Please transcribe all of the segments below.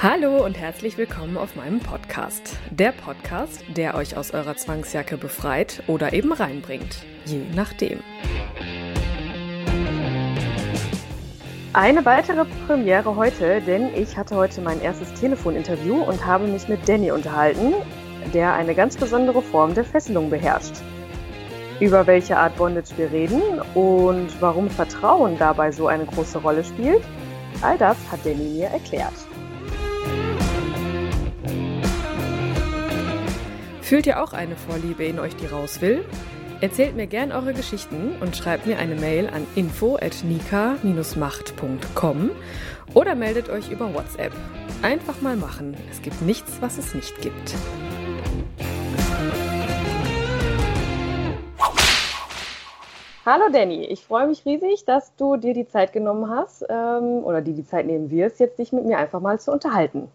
Hallo und herzlich willkommen auf meinem Podcast. Der Podcast, der euch aus eurer Zwangsjacke befreit oder eben reinbringt. Je nachdem. Eine weitere Premiere heute, denn ich hatte heute mein erstes Telefoninterview und habe mich mit Danny unterhalten, der eine ganz besondere Form der Fesselung beherrscht. Über welche Art Bondage wir reden und warum Vertrauen dabei so eine große Rolle spielt, all das hat Danny mir erklärt. Fühlt ihr auch eine Vorliebe in euch, die raus will? Erzählt mir gern eure Geschichten und schreibt mir eine Mail an info@nika-macht.com oder meldet euch über WhatsApp. Einfach mal machen. Es gibt nichts, was es nicht gibt. Hallo Danny, ich freue mich riesig, dass du dir die Zeit genommen hast ähm, oder dir die Zeit nehmen wirst, jetzt dich mit mir einfach mal zu unterhalten.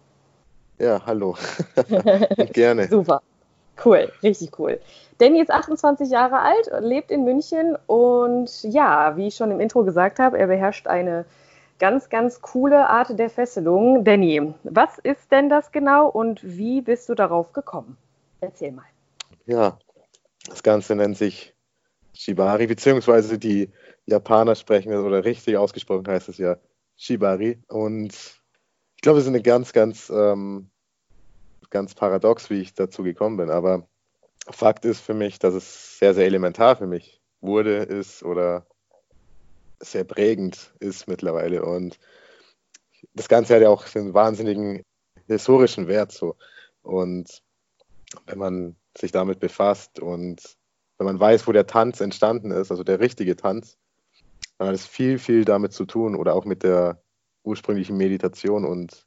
Ja, hallo. Gerne. Super. Cool, richtig cool. Danny ist 28 Jahre alt, lebt in München und ja, wie ich schon im Intro gesagt habe, er beherrscht eine ganz, ganz coole Art der Fesselung. Danny, was ist denn das genau und wie bist du darauf gekommen? Erzähl mal. Ja, das Ganze nennt sich Shibari, beziehungsweise die Japaner sprechen es oder richtig ausgesprochen heißt es ja Shibari. Und ich glaube, es ist eine ganz, ganz, ähm, ganz paradox, wie ich dazu gekommen bin. Aber Fakt ist für mich, dass es sehr, sehr elementar für mich wurde, ist oder sehr prägend ist mittlerweile. Und das Ganze hat ja auch einen wahnsinnigen historischen Wert so. Und wenn man sich damit befasst und wenn man weiß, wo der Tanz entstanden ist, also der richtige Tanz, dann hat es viel, viel damit zu tun oder auch mit der ursprünglichen Meditation und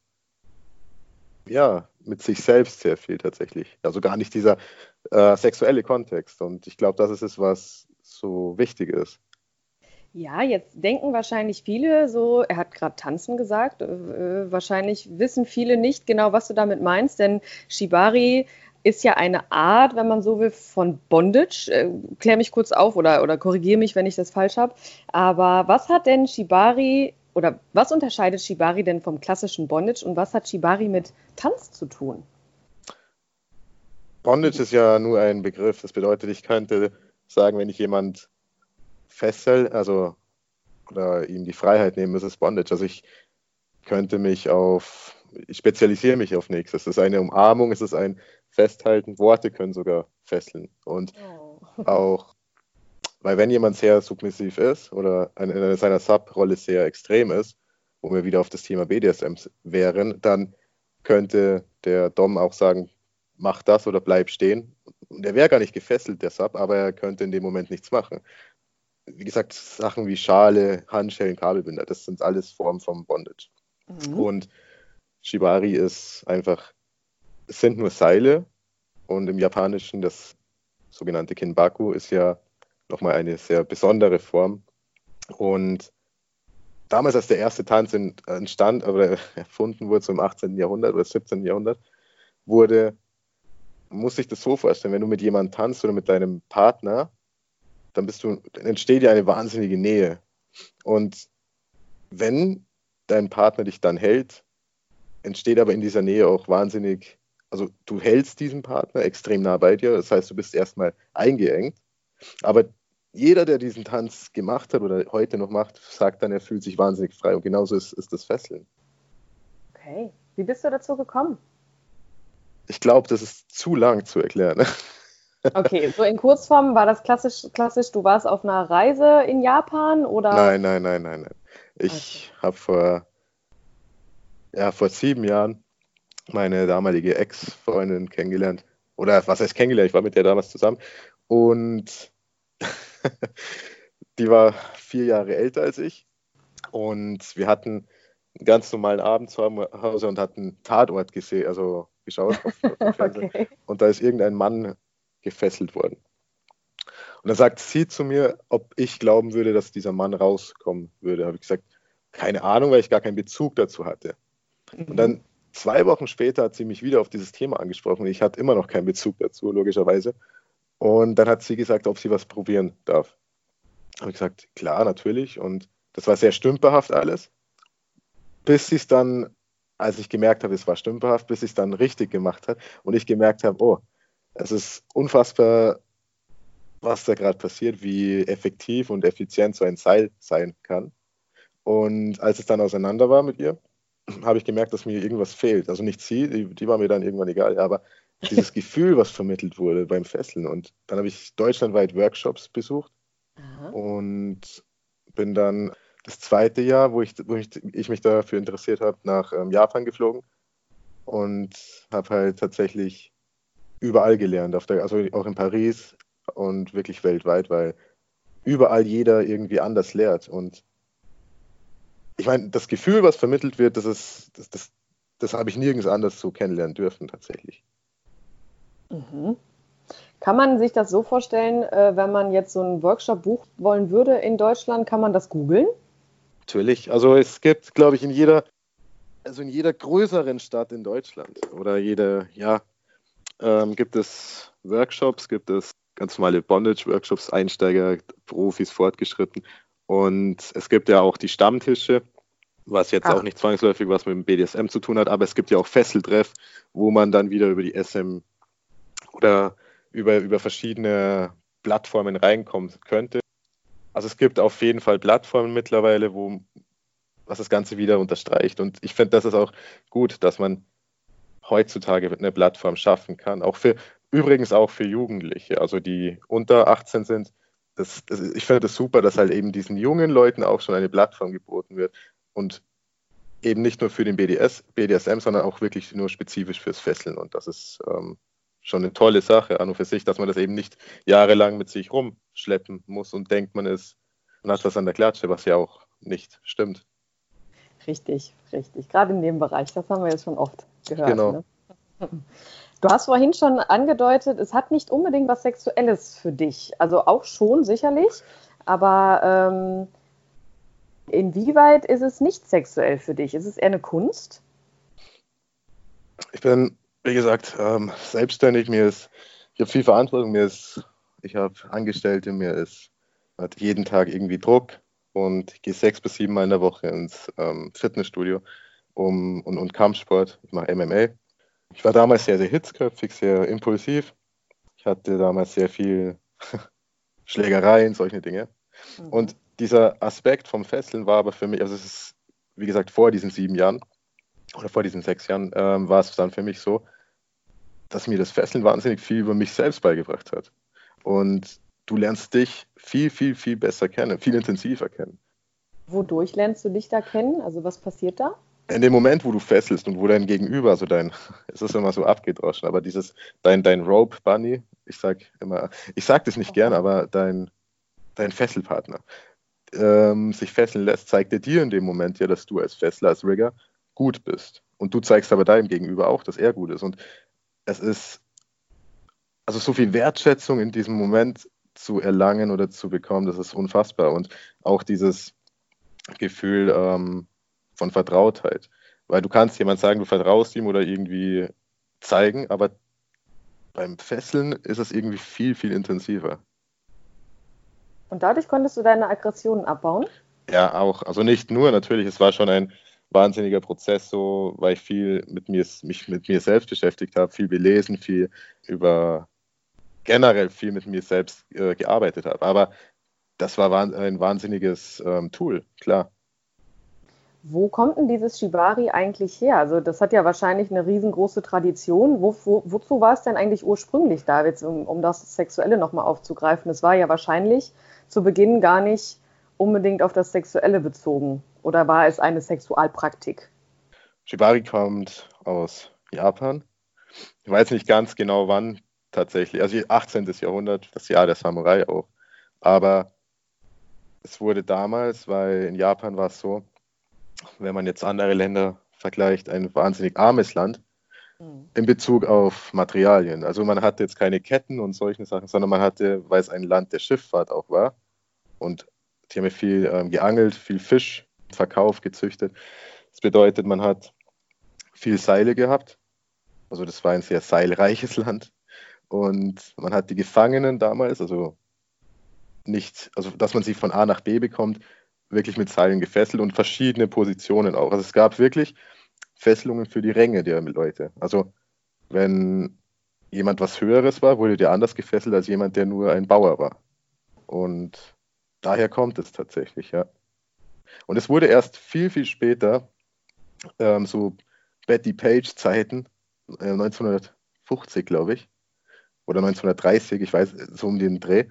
ja, mit sich selbst sehr viel tatsächlich. Also gar nicht dieser äh, sexuelle Kontext. Und ich glaube, das ist es, was so wichtig ist. Ja, jetzt denken wahrscheinlich viele so, er hat gerade tanzen gesagt, äh, wahrscheinlich wissen viele nicht genau, was du damit meinst, denn Shibari ist ja eine Art, wenn man so will, von Bondage. Äh, klär mich kurz auf oder, oder korrigiere mich, wenn ich das falsch habe. Aber was hat denn Shibari oder was unterscheidet Shibari denn vom klassischen Bondage und was hat Shibari mit Tanz zu tun? Bondage ist ja nur ein Begriff. Das bedeutet, ich könnte sagen, wenn ich jemand fessel, also oder ihm die Freiheit nehmen, ist es Bondage. Also ich könnte mich auf, ich spezialisiere mich auf nichts. Es ist eine Umarmung, es ist ein Festhalten. Worte können sogar fesseln. Und oh. auch, weil wenn jemand sehr submissiv ist oder in seiner Sub-Rolle sehr extrem ist, wo wir wieder auf das Thema BDSM wären, dann könnte der Dom auch sagen, mach das oder bleib stehen. Und er wäre gar nicht gefesselt, der Sub, aber er könnte in dem Moment nichts machen. Wie gesagt, Sachen wie Schale, Handschellen, Kabelbinder, das sind alles Formen vom Bondage. Mhm. Und Shibari ist einfach, es sind nur Seile und im Japanischen das sogenannte Kinbaku ist ja nochmal eine sehr besondere Form. Und damals, als der erste Tanz entstand oder erfunden wurde, so im 18. Jahrhundert oder 17. Jahrhundert, wurde muss sich das so vorstellen, wenn du mit jemandem tanzt oder mit deinem Partner, dann bist du, dann entsteht ja eine wahnsinnige Nähe. Und wenn dein Partner dich dann hält, entsteht aber in dieser Nähe auch wahnsinnig, also du hältst diesen Partner extrem nah bei dir, das heißt, du bist erstmal eingeengt, aber jeder, der diesen Tanz gemacht hat oder heute noch macht, sagt dann, er fühlt sich wahnsinnig frei und genauso ist, ist das Fesseln. Okay, wie bist du dazu gekommen? ich glaube, das ist zu lang zu erklären. Okay, so in Kurzform war das klassisch, klassisch, du warst auf einer Reise in Japan oder? Nein, nein, nein, nein, nein. Ich okay. habe vor, ja, vor sieben Jahren meine damalige Ex-Freundin kennengelernt. Oder was heißt kennengelernt? Ich war mit der damals zusammen. Und die war vier Jahre älter als ich. Und wir hatten einen ganz normalen Abend zu Hause und hatten Tatort gesehen, also geschaut. Okay. Und da ist irgendein Mann gefesselt worden. Und dann sagt sie zu mir, ob ich glauben würde, dass dieser Mann rauskommen würde. Da habe ich gesagt, keine Ahnung, weil ich gar keinen Bezug dazu hatte. Und dann mhm. zwei Wochen später hat sie mich wieder auf dieses Thema angesprochen. Ich hatte immer noch keinen Bezug dazu, logischerweise. Und dann hat sie gesagt, ob sie was probieren darf. Habe ich gesagt, klar, natürlich. Und das war sehr stümperhaft alles. Bis sie es dann, als ich gemerkt habe, es war stümperhaft, bis sie es dann richtig gemacht hat und ich gemerkt habe, oh, es ist unfassbar, was da gerade passiert, wie effektiv und effizient so ein Seil sein kann. Und als es dann auseinander war mit ihr, habe ich gemerkt, dass mir irgendwas fehlt. Also nicht sie, die, die war mir dann irgendwann egal, aber dieses Gefühl, was vermittelt wurde beim Fesseln. Und dann habe ich deutschlandweit Workshops besucht Aha. und bin dann das zweite Jahr, wo ich, wo ich, ich mich dafür interessiert habe, nach ähm, Japan geflogen und habe halt tatsächlich überall gelernt, der, also auch in Paris und wirklich weltweit, weil überall jeder irgendwie anders lehrt. Und ich meine, das Gefühl, was vermittelt wird, das ist, das, das, das habe ich nirgends anders so kennenlernen dürfen, tatsächlich. Mhm. Kann man sich das so vorstellen, äh, wenn man jetzt so einen Workshop buchen wollen würde in Deutschland, kann man das googeln? Natürlich. Also es gibt, glaube ich, in jeder, also in jeder größeren Stadt in Deutschland oder jede, ja, ähm, gibt es Workshops, gibt es ganz normale Bondage-Workshops, Einsteiger, Profis, Fortgeschritten. Und es gibt ja auch die Stammtische, was jetzt Ach. auch nicht zwangsläufig was mit dem BDSM zu tun hat, aber es gibt ja auch Fesseltreff, wo man dann wieder über die SM oder über, über verschiedene Plattformen reinkommen könnte. Also es gibt auf jeden Fall Plattformen mittlerweile, wo was das Ganze wieder unterstreicht. Und ich finde, das ist auch gut, dass man heutzutage eine Plattform schaffen kann. Auch für übrigens auch für Jugendliche, also die unter 18 sind. Das, das, ich finde das super, dass halt eben diesen jungen Leuten auch schon eine Plattform geboten wird und eben nicht nur für den BDS, BDSM, sondern auch wirklich nur spezifisch fürs Fesseln. Und das ist ähm, schon eine tolle Sache an und für sich, dass man das eben nicht jahrelang mit sich rumschleppen muss und denkt, man ist, man hat was an der Klatsche, was ja auch nicht stimmt. Richtig, richtig. Gerade in dem Bereich, das haben wir jetzt schon oft gehört. Genau. Ne? Du hast vorhin schon angedeutet, es hat nicht unbedingt was Sexuelles für dich. Also auch schon sicherlich, aber ähm, inwieweit ist es nicht sexuell für dich? Ist es eher eine Kunst? Ich bin, wie gesagt, ähm, selbstständig. Mir ist, ich habe viel Verantwortung. Mir ist, ich habe Angestellte. Mir ist hat jeden Tag irgendwie Druck und ich gehe sechs bis sieben Mal in der Woche ins ähm, Fitnessstudio um, und, und Kampfsport. Ich mache MMA. Ich war damals sehr, sehr hitzköpfig, sehr impulsiv. Ich hatte damals sehr viel Schlägereien, solche Dinge. Mhm. Und dieser Aspekt vom Fesseln war aber für mich, also es ist, wie gesagt, vor diesen sieben Jahren oder vor diesen sechs Jahren, ähm, war es dann für mich so, dass mir das Fesseln wahnsinnig viel über mich selbst beigebracht hat. Und du lernst dich viel, viel, viel besser kennen, viel intensiver kennen. Wodurch lernst du dich da kennen? Also was passiert da? in dem Moment, wo du fesselst und wo dein Gegenüber, also dein, es ist immer so abgedroschen, aber dieses, dein, dein Rope Bunny, ich sag immer, ich sag das nicht gern, aber dein, dein Fesselpartner ähm, sich fesseln lässt, zeigt er dir in dem Moment ja, dass du als Fessler, als Rigger gut bist. Und du zeigst aber deinem Gegenüber auch, dass er gut ist. Und es ist also so viel Wertschätzung in diesem Moment zu erlangen oder zu bekommen, das ist unfassbar. Und auch dieses Gefühl, ähm, von Vertrautheit. Weil du kannst jemand sagen, du vertraust ihm oder irgendwie zeigen, aber beim Fesseln ist es irgendwie viel, viel intensiver. Und dadurch konntest du deine Aggressionen abbauen? Ja, auch. Also nicht nur, natürlich, es war schon ein wahnsinniger Prozess, so, weil ich viel mit mir, mich mit mir selbst beschäftigt habe, viel belesen, viel über generell viel mit mir selbst äh, gearbeitet habe. Aber das war ein wahnsinniges ähm, Tool, klar. Wo kommt denn dieses Shibari eigentlich her? Also das hat ja wahrscheinlich eine riesengroße Tradition. Wo, wo, wozu war es denn eigentlich ursprünglich da, um, um das Sexuelle nochmal aufzugreifen? Es war ja wahrscheinlich zu Beginn gar nicht unbedingt auf das Sexuelle bezogen. Oder war es eine Sexualpraktik? Shibari kommt aus Japan. Ich weiß nicht ganz genau wann tatsächlich. Also 18. Jahrhundert, das Jahr der Samurai auch. Aber es wurde damals, weil in Japan war es so, wenn man jetzt andere Länder vergleicht, ein wahnsinnig armes Land mhm. in Bezug auf Materialien. Also man hatte jetzt keine Ketten und solche Sachen, sondern man hatte, weil es ein Land der Schifffahrt auch war und die haben ja viel ähm, geangelt, viel Fisch verkauft, gezüchtet. Das bedeutet, man hat viel Seile gehabt. Also das war ein sehr seilreiches Land. Und man hat die Gefangenen damals, also nicht, also dass man sie von A nach B bekommt, wirklich mit Seilen gefesselt und verschiedene Positionen auch. Also es gab wirklich Fesselungen für die Ränge der Leute. Also wenn jemand was Höheres war, wurde der anders gefesselt als jemand, der nur ein Bauer war. Und daher kommt es tatsächlich, ja. Und es wurde erst viel, viel später, ähm, so Betty Page-Zeiten, äh, 1950, glaube ich, oder 1930, ich weiß, so um den Dreh,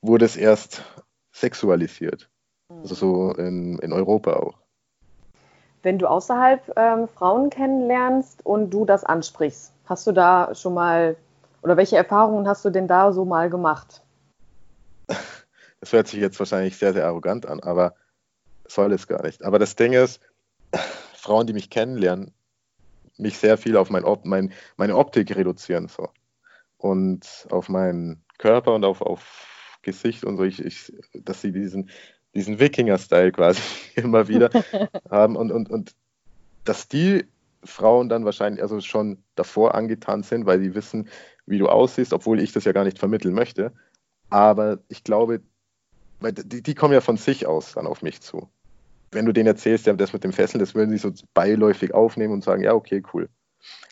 wurde es erst sexualisiert. Also so in, in Europa auch. Wenn du außerhalb ähm, Frauen kennenlernst und du das ansprichst, hast du da schon mal, oder welche Erfahrungen hast du denn da so mal gemacht? Das hört sich jetzt wahrscheinlich sehr, sehr arrogant an, aber soll es gar nicht. Aber das Ding ist, Frauen, die mich kennenlernen, mich sehr viel auf mein, mein, meine Optik reduzieren. So. Und auf meinen Körper und auf, auf Gesicht und so, ich, ich, dass sie diesen, diesen Wikinger-Style quasi immer wieder haben und, und, und dass die Frauen dann wahrscheinlich also schon davor angetan sind, weil sie wissen, wie du aussiehst, obwohl ich das ja gar nicht vermitteln möchte. Aber ich glaube, weil die, die kommen ja von sich aus dann auf mich zu. Wenn du denen erzählst, ja, das mit dem Fesseln, das würden sie so beiläufig aufnehmen und sagen, ja, okay, cool.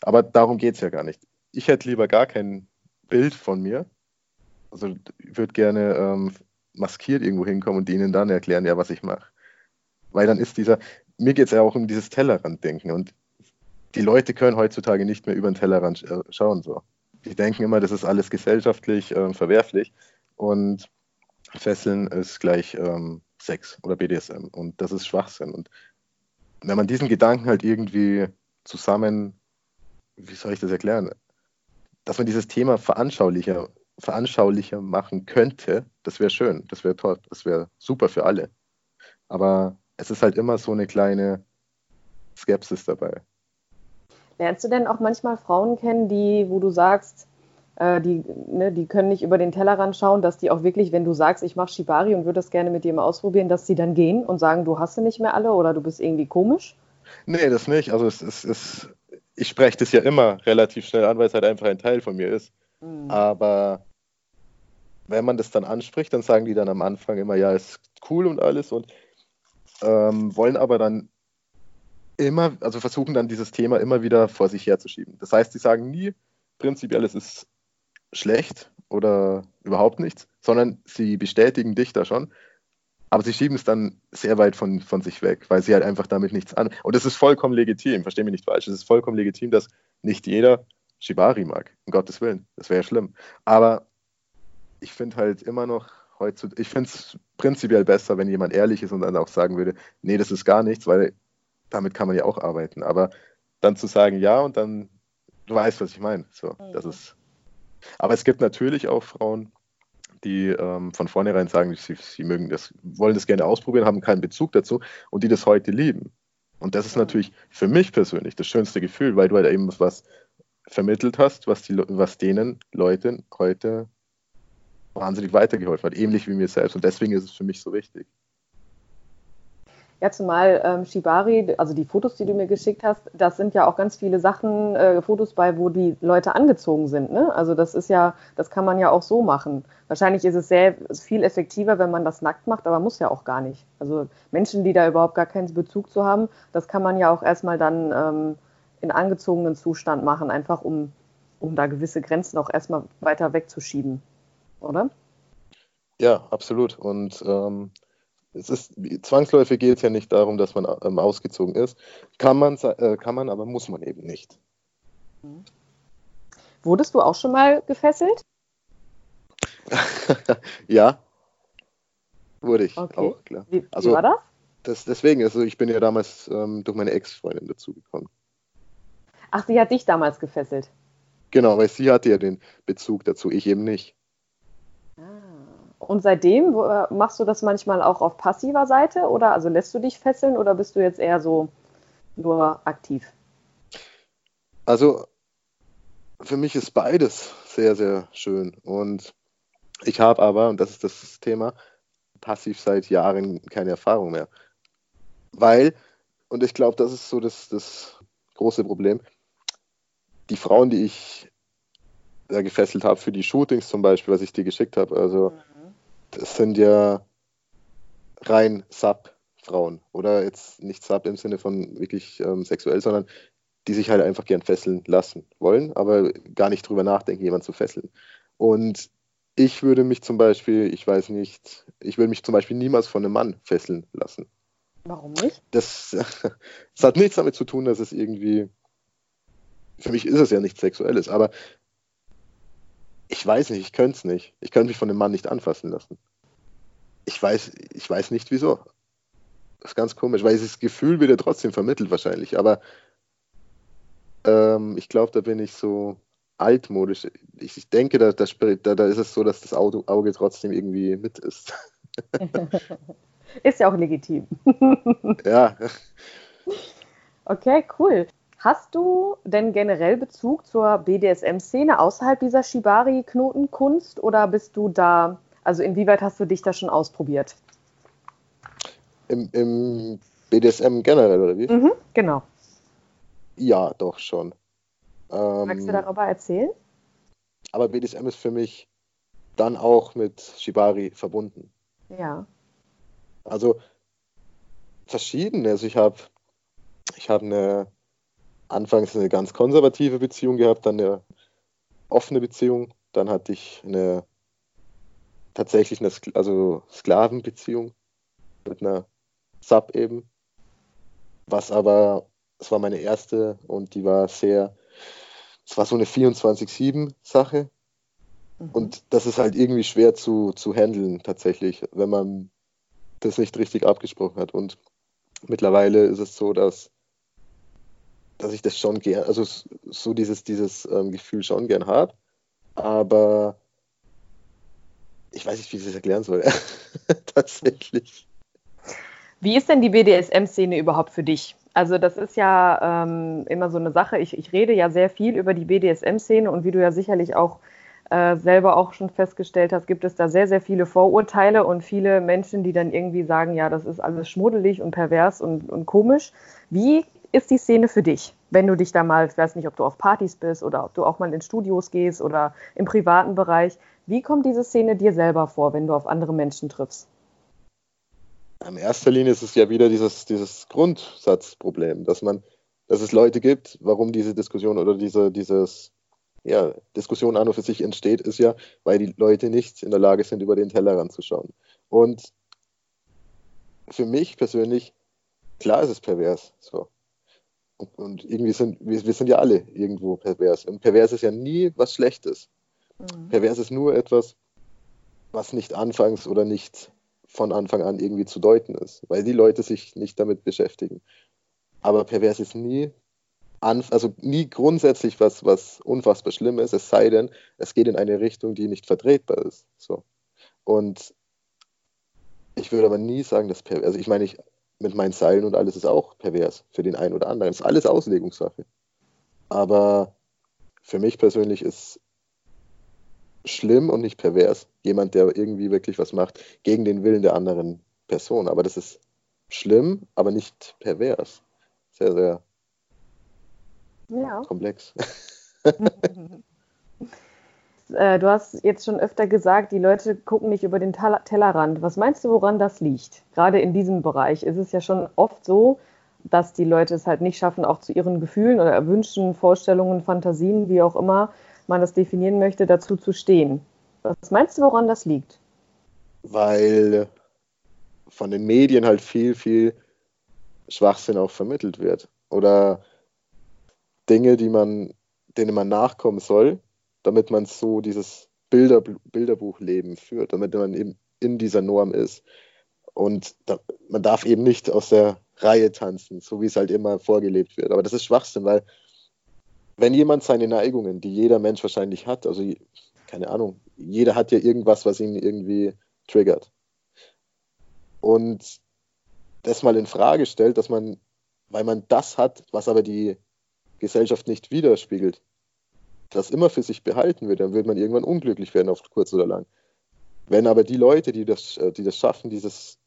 Aber darum geht es ja gar nicht. Ich hätte lieber gar kein Bild von mir, also würde gerne ähm, maskiert irgendwo hinkommen und denen dann erklären, ja, was ich mache. Weil dann ist dieser, mir geht es ja auch um dieses Tellerrand-Denken und die Leute können heutzutage nicht mehr über den Tellerrand äh, schauen. So. Die denken immer, das ist alles gesellschaftlich äh, verwerflich und Fesseln ist gleich ähm, Sex oder BDSM und das ist Schwachsinn. Und wenn man diesen Gedanken halt irgendwie zusammen, wie soll ich das erklären, dass man dieses Thema veranschaulicher veranschaulicher machen könnte, das wäre schön, das wäre toll, das wäre super für alle. Aber es ist halt immer so eine kleine Skepsis dabei. Lernst du denn auch manchmal Frauen kennen, die, wo du sagst, äh, die, ne, die können nicht über den Tellerrand schauen, dass die auch wirklich, wenn du sagst, ich mache Shibari und würde das gerne mit dir mal ausprobieren, dass sie dann gehen und sagen, du hast sie nicht mehr alle oder du bist irgendwie komisch? Nee, das nicht. Also es ist, ich spreche das ja immer relativ schnell an, weil es halt einfach ein Teil von mir ist. Mhm. Aber wenn man das dann anspricht, dann sagen die dann am Anfang immer, ja, ist cool und alles und ähm, wollen aber dann immer, also versuchen dann dieses Thema immer wieder vor sich herzuschieben. Das heißt, sie sagen nie prinzipiell, es ist schlecht oder überhaupt nichts, sondern sie bestätigen dich da schon, aber sie schieben es dann sehr weit von, von sich weg, weil sie halt einfach damit nichts an. Und das ist vollkommen legitim, verstehe mich nicht falsch, es ist vollkommen legitim, dass nicht jeder Shibari mag, um Gottes Willen, das wäre ja schlimm. Aber ich finde halt immer noch heutzutage, ich finde es prinzipiell besser, wenn jemand ehrlich ist und dann auch sagen würde, nee, das ist gar nichts, weil damit kann man ja auch arbeiten. Aber dann zu sagen, ja, und dann, du weißt, was ich meine. So, mhm. das ist. Aber es gibt natürlich auch Frauen, die ähm, von vornherein sagen, sie, sie mögen das, wollen das gerne ausprobieren, haben keinen Bezug dazu und die das heute lieben. Und das ist natürlich für mich persönlich das schönste Gefühl, weil du halt eben was vermittelt hast, was, die, was denen Leuten heute wahnsinnig weitergeholfen hat, ähnlich wie mir selbst. Und deswegen ist es für mich so wichtig. Ja, zumal ähm, Shibari, also die Fotos, die du mir geschickt hast, das sind ja auch ganz viele Sachen, äh, Fotos bei, wo die Leute angezogen sind. Ne? Also das ist ja, das kann man ja auch so machen. Wahrscheinlich ist es sehr viel effektiver, wenn man das nackt macht, aber muss ja auch gar nicht. Also Menschen, die da überhaupt gar keinen Bezug zu haben, das kann man ja auch erstmal dann ähm, in angezogenen Zustand machen, einfach um, um da gewisse Grenzen auch erstmal weiter wegzuschieben oder? Ja, absolut. Und ähm, es ist zwangsläufig geht es ja nicht darum, dass man ähm, ausgezogen ist. Kann man, äh, kann man, aber muss man eben nicht. Mhm. Wurdest du auch schon mal gefesselt? ja, wurde ich okay. auch, klar. Wie, also, wie war das? das? Deswegen, also ich bin ja damals ähm, durch meine Ex-Freundin dazugekommen. Ach, sie hat dich damals gefesselt? Genau, weil sie hatte ja den Bezug dazu, ich eben nicht. Und seitdem äh, machst du das manchmal auch auf passiver Seite oder also lässt du dich fesseln oder bist du jetzt eher so nur aktiv? Also für mich ist beides sehr, sehr schön. Und ich habe aber, und das ist das Thema, passiv seit Jahren keine Erfahrung mehr. Weil, und ich glaube, das ist so das, das große Problem, die Frauen, die ich da gefesselt habe für die Shootings zum Beispiel, was ich dir geschickt habe, also mhm. Das sind ja rein Sub-Frauen oder jetzt nicht Sub im Sinne von wirklich ähm, sexuell, sondern die sich halt einfach gern fesseln lassen wollen, aber gar nicht drüber nachdenken, jemanden zu fesseln. Und ich würde mich zum Beispiel, ich weiß nicht, ich würde mich zum Beispiel niemals von einem Mann fesseln lassen. Warum nicht? Das, das hat nichts damit zu tun, dass es irgendwie, für mich ist es ja nichts Sexuelles, aber ich weiß nicht, ich könnte es nicht. Ich könnte mich von einem Mann nicht anfassen lassen. Ich weiß, ich weiß nicht wieso. Das ist ganz komisch, weil dieses Gefühl wird ja trotzdem vermittelt wahrscheinlich, aber ähm, ich glaube, da bin ich so altmodisch. Ich, ich denke, da, da, da, ist es so, dass das Auto, Auge trotzdem irgendwie mit ist. ist ja auch legitim. ja. Okay, cool. Hast du denn generell Bezug zur BDSM-Szene außerhalb dieser Shibari-Knotenkunst oder bist du da, also inwieweit hast du dich da schon ausprobiert? Im, im BDSM generell, oder wie? Mhm, genau. Ja, doch schon. Ähm, Magst du darüber erzählen? Aber BDSM ist für mich dann auch mit Shibari verbunden. Ja. Also verschiedene. Also ich habe ich hab eine anfangs eine ganz konservative Beziehung gehabt, dann eine offene Beziehung, dann hatte ich eine tatsächlich eine also Sklavenbeziehung mit einer Sub eben, was aber das war meine erste und die war sehr, es war so eine 24-7-Sache. Mhm. Und das ist halt irgendwie schwer zu, zu handeln tatsächlich, wenn man das nicht richtig abgesprochen hat. Und mittlerweile ist es so, dass, dass ich das schon gern, also so dieses, dieses ähm, Gefühl schon gern habe. Aber ich weiß nicht, wie ich das erklären soll. tatsächlich. Wie ist denn die BDSM-Szene überhaupt für dich? Also das ist ja ähm, immer so eine Sache. Ich, ich rede ja sehr viel über die BDSM-Szene und wie du ja sicherlich auch äh, selber auch schon festgestellt hast, gibt es da sehr, sehr viele Vorurteile und viele Menschen, die dann irgendwie sagen, ja, das ist alles schmuddelig und pervers und, und komisch. Wie ist die Szene für dich, wenn du dich da mal, ich weiß nicht, ob du auf Partys bist oder ob du auch mal in Studios gehst oder im privaten Bereich. Wie kommt diese Szene dir selber vor, wenn du auf andere Menschen triffst? In erster Linie ist es ja wieder dieses, dieses Grundsatzproblem, dass man, dass es Leute gibt, warum diese Diskussion oder diese, dieses, ja, Diskussion an und für sich entsteht, ist ja, weil die Leute nicht in der Lage sind, über den Tellerrand zu schauen. Und für mich persönlich, klar ist es pervers. So. Und, irgendwie sind, wir, wir, sind ja alle irgendwo pervers. Und pervers ist ja nie was Schlechtes. Mhm. Pervers ist nur etwas, was nicht anfangs oder nicht von Anfang an irgendwie zu deuten ist, weil die Leute sich nicht damit beschäftigen. Aber pervers ist nie, also nie grundsätzlich was, was unfassbar schlimm ist, es sei denn, es geht in eine Richtung, die nicht vertretbar ist. So. Und ich würde aber nie sagen, dass pervers, also ich meine, ich, mit meinen Seilen und alles ist auch pervers für den einen oder anderen. Das ist alles Auslegungssache. Aber für mich persönlich ist schlimm und nicht pervers. Jemand, der irgendwie wirklich was macht gegen den Willen der anderen Person. Aber das ist schlimm, aber nicht pervers. Sehr, sehr ja. komplex. Äh, du hast jetzt schon öfter gesagt, die Leute gucken nicht über den Tellerrand. Was meinst du, woran das liegt? Gerade in diesem Bereich ist es ja schon oft so, dass die Leute es halt nicht schaffen, auch zu ihren Gefühlen oder Wünschen, Vorstellungen, Fantasien, wie auch immer, man das definieren möchte, dazu zu stehen. Was meinst du, woran das liegt? Weil von den Medien halt viel, viel Schwachsinn auch vermittelt wird. Oder Dinge, die man, denen man nachkommen soll, damit man so dieses Bilder, Bilderbuchleben führt, damit man eben in dieser Norm ist. Und da, man darf eben nicht aus der Reihe tanzen, so wie es halt immer vorgelebt wird. Aber das ist Schwachsinn, weil wenn jemand seine Neigungen, die jeder Mensch wahrscheinlich hat, also keine Ahnung, jeder hat ja irgendwas, was ihn irgendwie triggert. Und das mal in Frage stellt, dass man, weil man das hat, was aber die Gesellschaft nicht widerspiegelt, das immer für sich behalten wird, dann wird man irgendwann unglücklich werden, auf kurz oder lang. Wenn aber die Leute, die das, äh, die das schaffen, dieses,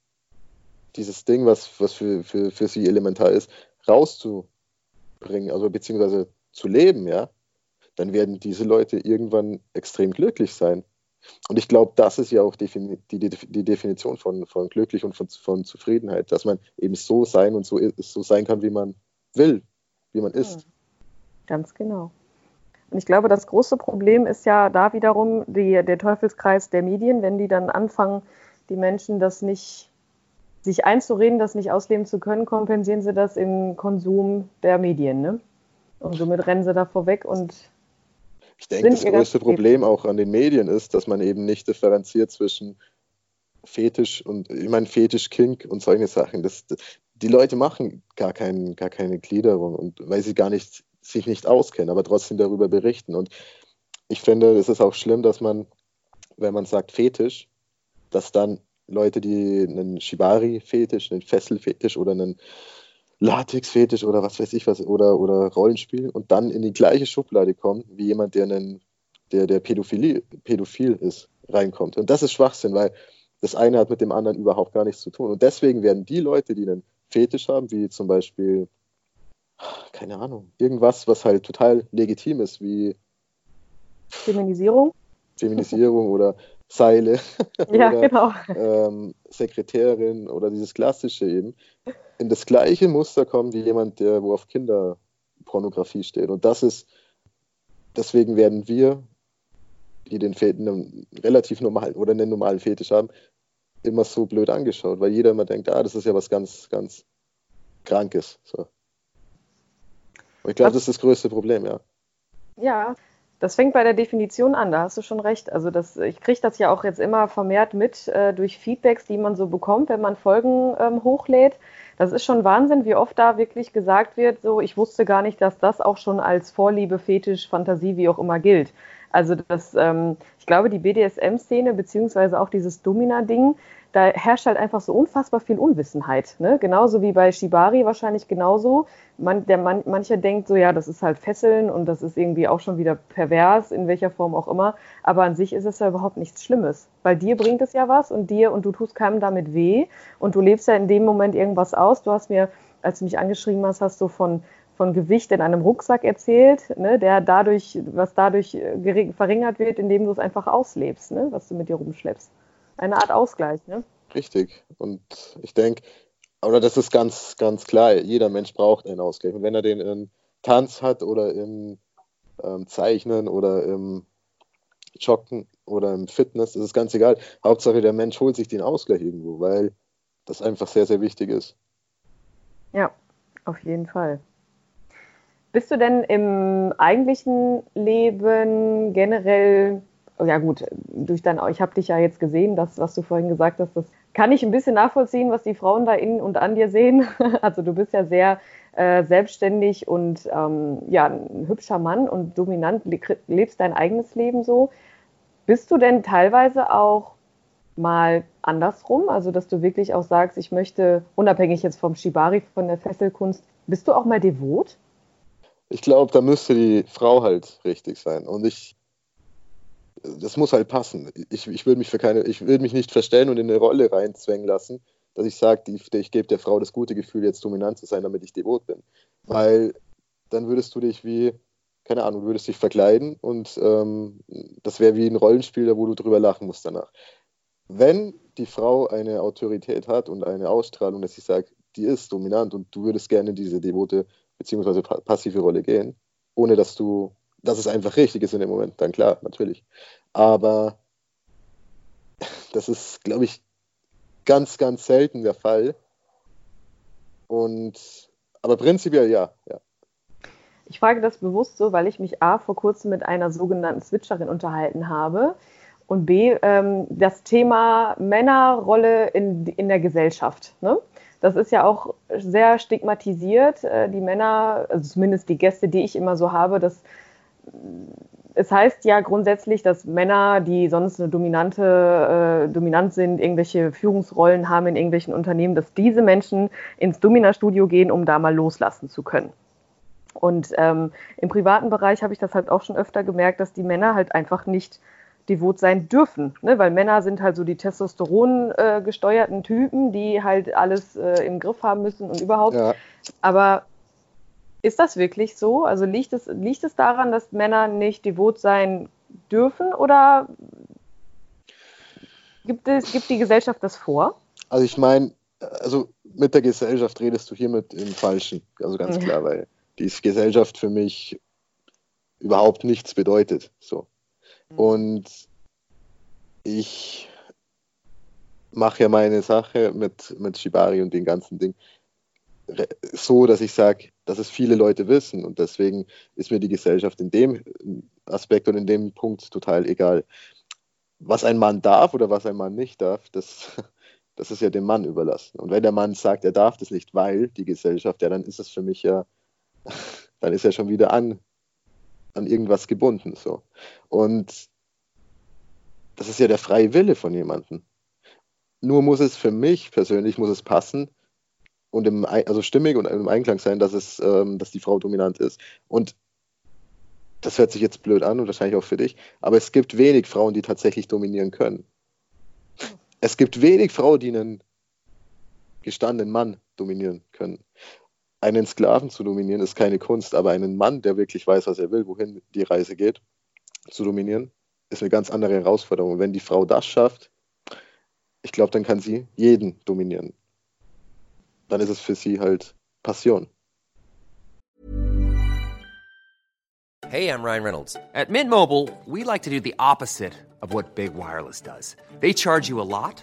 dieses Ding, was, was für, für, für sie elementar ist, rauszubringen, also beziehungsweise zu leben, ja, dann werden diese Leute irgendwann extrem glücklich sein. Und ich glaube, das ist ja auch die, die, Definition von, von glücklich und von, von, Zufriedenheit, dass man eben so sein und so, so sein kann, wie man will, wie man ist. Ganz genau. Und ich glaube, das große Problem ist ja da wiederum die, der Teufelskreis der Medien, wenn die dann anfangen, die Menschen das nicht, sich einzureden, das nicht ausleben zu können, kompensieren sie das im Konsum der Medien. Ne? Und somit rennen sie da vorweg und ich denke, das größte Problem auch an den Medien ist, dass man eben nicht differenziert zwischen Fetisch und, ich meine, Fetisch, Kink und solche Sachen. Das, die Leute machen gar, kein, gar keine Gliederung und weil sie gar nicht, sich nicht auskennen, aber trotzdem darüber berichten. Und ich finde, es ist auch schlimm, dass man, wenn man sagt Fetisch, dass dann Leute, die einen Shibari-Fetisch, einen Fesselfetisch oder einen Latex-Fetisch oder was weiß ich was oder, oder Rollenspiel und dann in die gleiche Schublade kommen, wie jemand, der, einen, der, der Pädophilie, pädophil ist, reinkommt. Und das ist Schwachsinn, weil das eine hat mit dem anderen überhaupt gar nichts zu tun. Und deswegen werden die Leute, die einen Fetisch haben, wie zum Beispiel, keine Ahnung, irgendwas, was halt total legitim ist, wie Feminisierung. Feminisierung oder Seile ja, oder genau. ähm, Sekretärin oder dieses klassische eben, in das gleiche Muster kommen wie jemand, der wo auf Kinderpornografie steht. Und das ist, deswegen werden wir, die den Feten einen relativ normalen oder einen normalen Fetisch haben, immer so blöd angeschaut, weil jeder immer denkt, ah, das ist ja was ganz, ganz Krankes. So. Und ich glaube, das ist das größte Problem, ja. Ja, das fängt bei der Definition an, da hast du schon recht. Also das, ich kriege das ja auch jetzt immer vermehrt mit äh, durch Feedbacks, die man so bekommt, wenn man Folgen ähm, hochlädt. Das ist schon Wahnsinn, wie oft da wirklich gesagt wird, so ich wusste gar nicht, dass das auch schon als Vorliebe, Fetisch, Fantasie, wie auch immer gilt. Also das, ähm, ich glaube, die BDSM-Szene beziehungsweise auch dieses Domina-Ding, da herrscht halt einfach so unfassbar viel Unwissenheit. Ne? Genauso wie bei Shibari wahrscheinlich genauso. Man, der man, mancher denkt so, ja, das ist halt Fesseln und das ist irgendwie auch schon wieder pervers, in welcher Form auch immer. Aber an sich ist es ja überhaupt nichts Schlimmes. Weil dir bringt es ja was und dir und du tust keinem damit weh und du lebst ja in dem Moment irgendwas aus. Du hast mir, als du mich angeschrieben hast, hast du von von Gewicht in einem Rucksack erzählt, ne, der dadurch, was dadurch verringert wird, indem du es einfach auslebst, ne, was du mit dir rumschleppst eine Art Ausgleich, ne? Richtig. Und ich denke, oder das ist ganz, ganz klar, jeder Mensch braucht einen Ausgleich. Und wenn er den im Tanz hat oder im ähm, Zeichnen oder im Joggen oder im Fitness, ist ganz egal. Hauptsache, der Mensch holt sich den Ausgleich irgendwo, weil das einfach sehr, sehr wichtig ist. Ja, auf jeden Fall. Bist du denn im eigentlichen Leben generell ja gut, durch dein, ich habe dich ja jetzt gesehen, das, was du vorhin gesagt hast, das kann ich ein bisschen nachvollziehen, was die Frauen da in und an dir sehen. Also du bist ja sehr äh, selbstständig und ähm, ja, ein hübscher Mann und dominant, lebst dein eigenes Leben so. Bist du denn teilweise auch mal andersrum, also dass du wirklich auch sagst, ich möchte, unabhängig jetzt vom Shibari, von der Fesselkunst, bist du auch mal devot? Ich glaube, da müsste die Frau halt richtig sein. Und ich das muss halt passen. Ich, ich will mich für keine, ich will mich nicht verstellen und in eine Rolle reinzwängen lassen, dass ich sage, ich gebe der Frau das gute Gefühl, jetzt dominant zu sein, damit ich devot bin. Weil dann würdest du dich wie, keine Ahnung, würdest dich verkleiden und ähm, das wäre wie ein Rollenspiel, wo du drüber lachen musst danach. Wenn die Frau eine Autorität hat und eine Ausstrahlung, dass ich sage, die ist dominant und du würdest gerne diese devote bzw. passive Rolle gehen, ohne dass du dass es einfach richtig ist in dem Moment, dann klar, natürlich. Aber das ist, glaube ich, ganz, ganz selten der Fall. Und aber prinzipiell ja, ja. Ich frage das bewusst so, weil ich mich A vor kurzem mit einer sogenannten Switcherin unterhalten habe und B ähm, das Thema Männerrolle in, in der Gesellschaft. Ne? Das ist ja auch sehr stigmatisiert. Äh, die Männer, also zumindest die Gäste, die ich immer so habe, dass es heißt ja grundsätzlich, dass Männer, die sonst eine dominante, äh, dominant sind, irgendwelche Führungsrollen haben in irgendwelchen Unternehmen, dass diese Menschen ins Domina-Studio gehen, um da mal loslassen zu können. Und ähm, im privaten Bereich habe ich das halt auch schon öfter gemerkt, dass die Männer halt einfach nicht devot sein dürfen, ne? weil Männer sind halt so die Testosteron äh, gesteuerten Typen, die halt alles äh, im Griff haben müssen und überhaupt. Ja. Aber ist das wirklich so? Also liegt es, liegt es daran, dass Männer nicht devot sein dürfen oder gibt, es, gibt die Gesellschaft das vor? Also ich meine, also mit der Gesellschaft redest du hiermit im Falschen, also ganz klar, weil die Gesellschaft für mich überhaupt nichts bedeutet. So. Mhm. Und ich mache ja meine Sache mit, mit Shibari und den ganzen Ding so, dass ich sage, dass es viele Leute wissen und deswegen ist mir die Gesellschaft in dem Aspekt und in dem Punkt total egal. Was ein Mann darf oder was ein Mann nicht darf, das, das ist ja dem Mann überlassen. Und wenn der Mann sagt, er darf das nicht, weil die Gesellschaft, ja, dann ist es für mich ja, dann ist er schon wieder an, an irgendwas gebunden. So. Und das ist ja der freie Wille von jemandem. Nur muss es für mich persönlich, muss es passen, und im, also stimmig und im Einklang sein, dass es, ähm, dass die Frau dominant ist. Und das hört sich jetzt blöd an und wahrscheinlich auch für dich, aber es gibt wenig Frauen, die tatsächlich dominieren können. Es gibt wenig Frauen, die einen gestandenen Mann dominieren können. Einen Sklaven zu dominieren ist keine Kunst, aber einen Mann, der wirklich weiß, was er will, wohin die Reise geht, zu dominieren, ist eine ganz andere Herausforderung. Und wenn die Frau das schafft, ich glaube, dann kann sie jeden dominieren. dann ist es für sie halt Passion. Hey, I'm Ryan Reynolds. At Mint Mobile, we like to do the opposite of what Big Wireless does. They charge you a lot,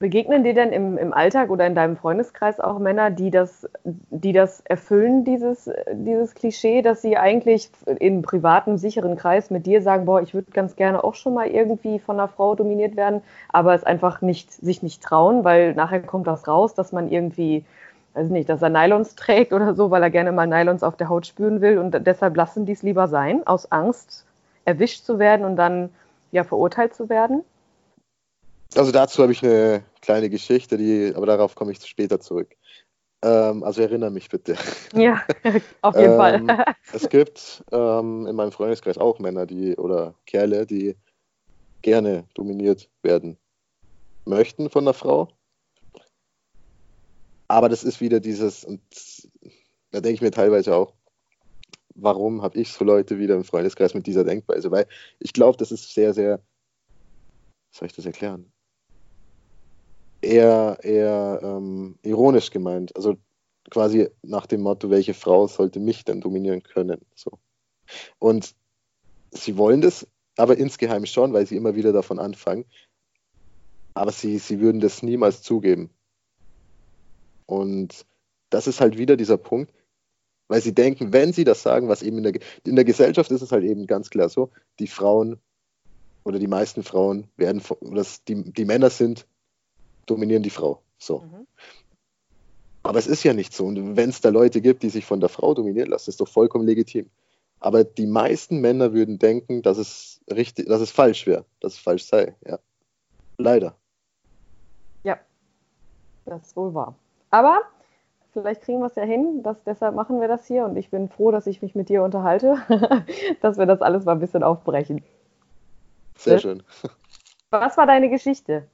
Begegnen dir denn im, im Alltag oder in deinem Freundeskreis auch Männer, die das, die das erfüllen, dieses, dieses Klischee, dass sie eigentlich in privatem, sicheren Kreis mit dir sagen, boah, ich würde ganz gerne auch schon mal irgendwie von einer Frau dominiert werden, aber es einfach nicht, sich nicht trauen, weil nachher kommt das raus, dass man irgendwie weiß nicht, dass er Nylons trägt oder so, weil er gerne mal Nylons auf der Haut spüren will und deshalb lassen die es lieber sein, aus Angst erwischt zu werden und dann ja verurteilt zu werden? Also dazu habe ich eine kleine Geschichte, die, aber darauf komme ich später zurück. Ähm, also erinnere mich bitte. Ja, auf jeden ähm, Fall. es gibt ähm, in meinem Freundeskreis auch Männer, die oder Kerle, die gerne dominiert werden möchten von der Frau. Aber das ist wieder dieses, und da denke ich mir teilweise auch, warum habe ich so Leute wieder im Freundeskreis mit dieser Denkweise? Weil ich glaube, das ist sehr, sehr, soll ich das erklären? Eher, eher ähm, ironisch gemeint. Also quasi nach dem Motto, welche Frau sollte mich denn dominieren können? So. Und sie wollen das, aber insgeheim schon, weil sie immer wieder davon anfangen. Aber sie, sie würden das niemals zugeben. Und das ist halt wieder dieser Punkt, weil sie denken, wenn sie das sagen, was eben in der, in der Gesellschaft ist es halt eben ganz klar so, die Frauen oder die meisten Frauen werden, oder die, die Männer sind, dominieren die Frau. So. Mhm. Aber es ist ja nicht so. Und wenn es da Leute gibt, die sich von der Frau dominieren lassen, ist doch vollkommen legitim. Aber die meisten Männer würden denken, dass es richtig, dass es falsch wäre, dass es falsch sei. Ja. Leider. Ja, das ist wohl wahr. Aber vielleicht kriegen wir es ja hin. Das, deshalb machen wir das hier und ich bin froh, dass ich mich mit dir unterhalte, dass wir das alles mal ein bisschen aufbrechen. Sehr schön. Was war deine Geschichte?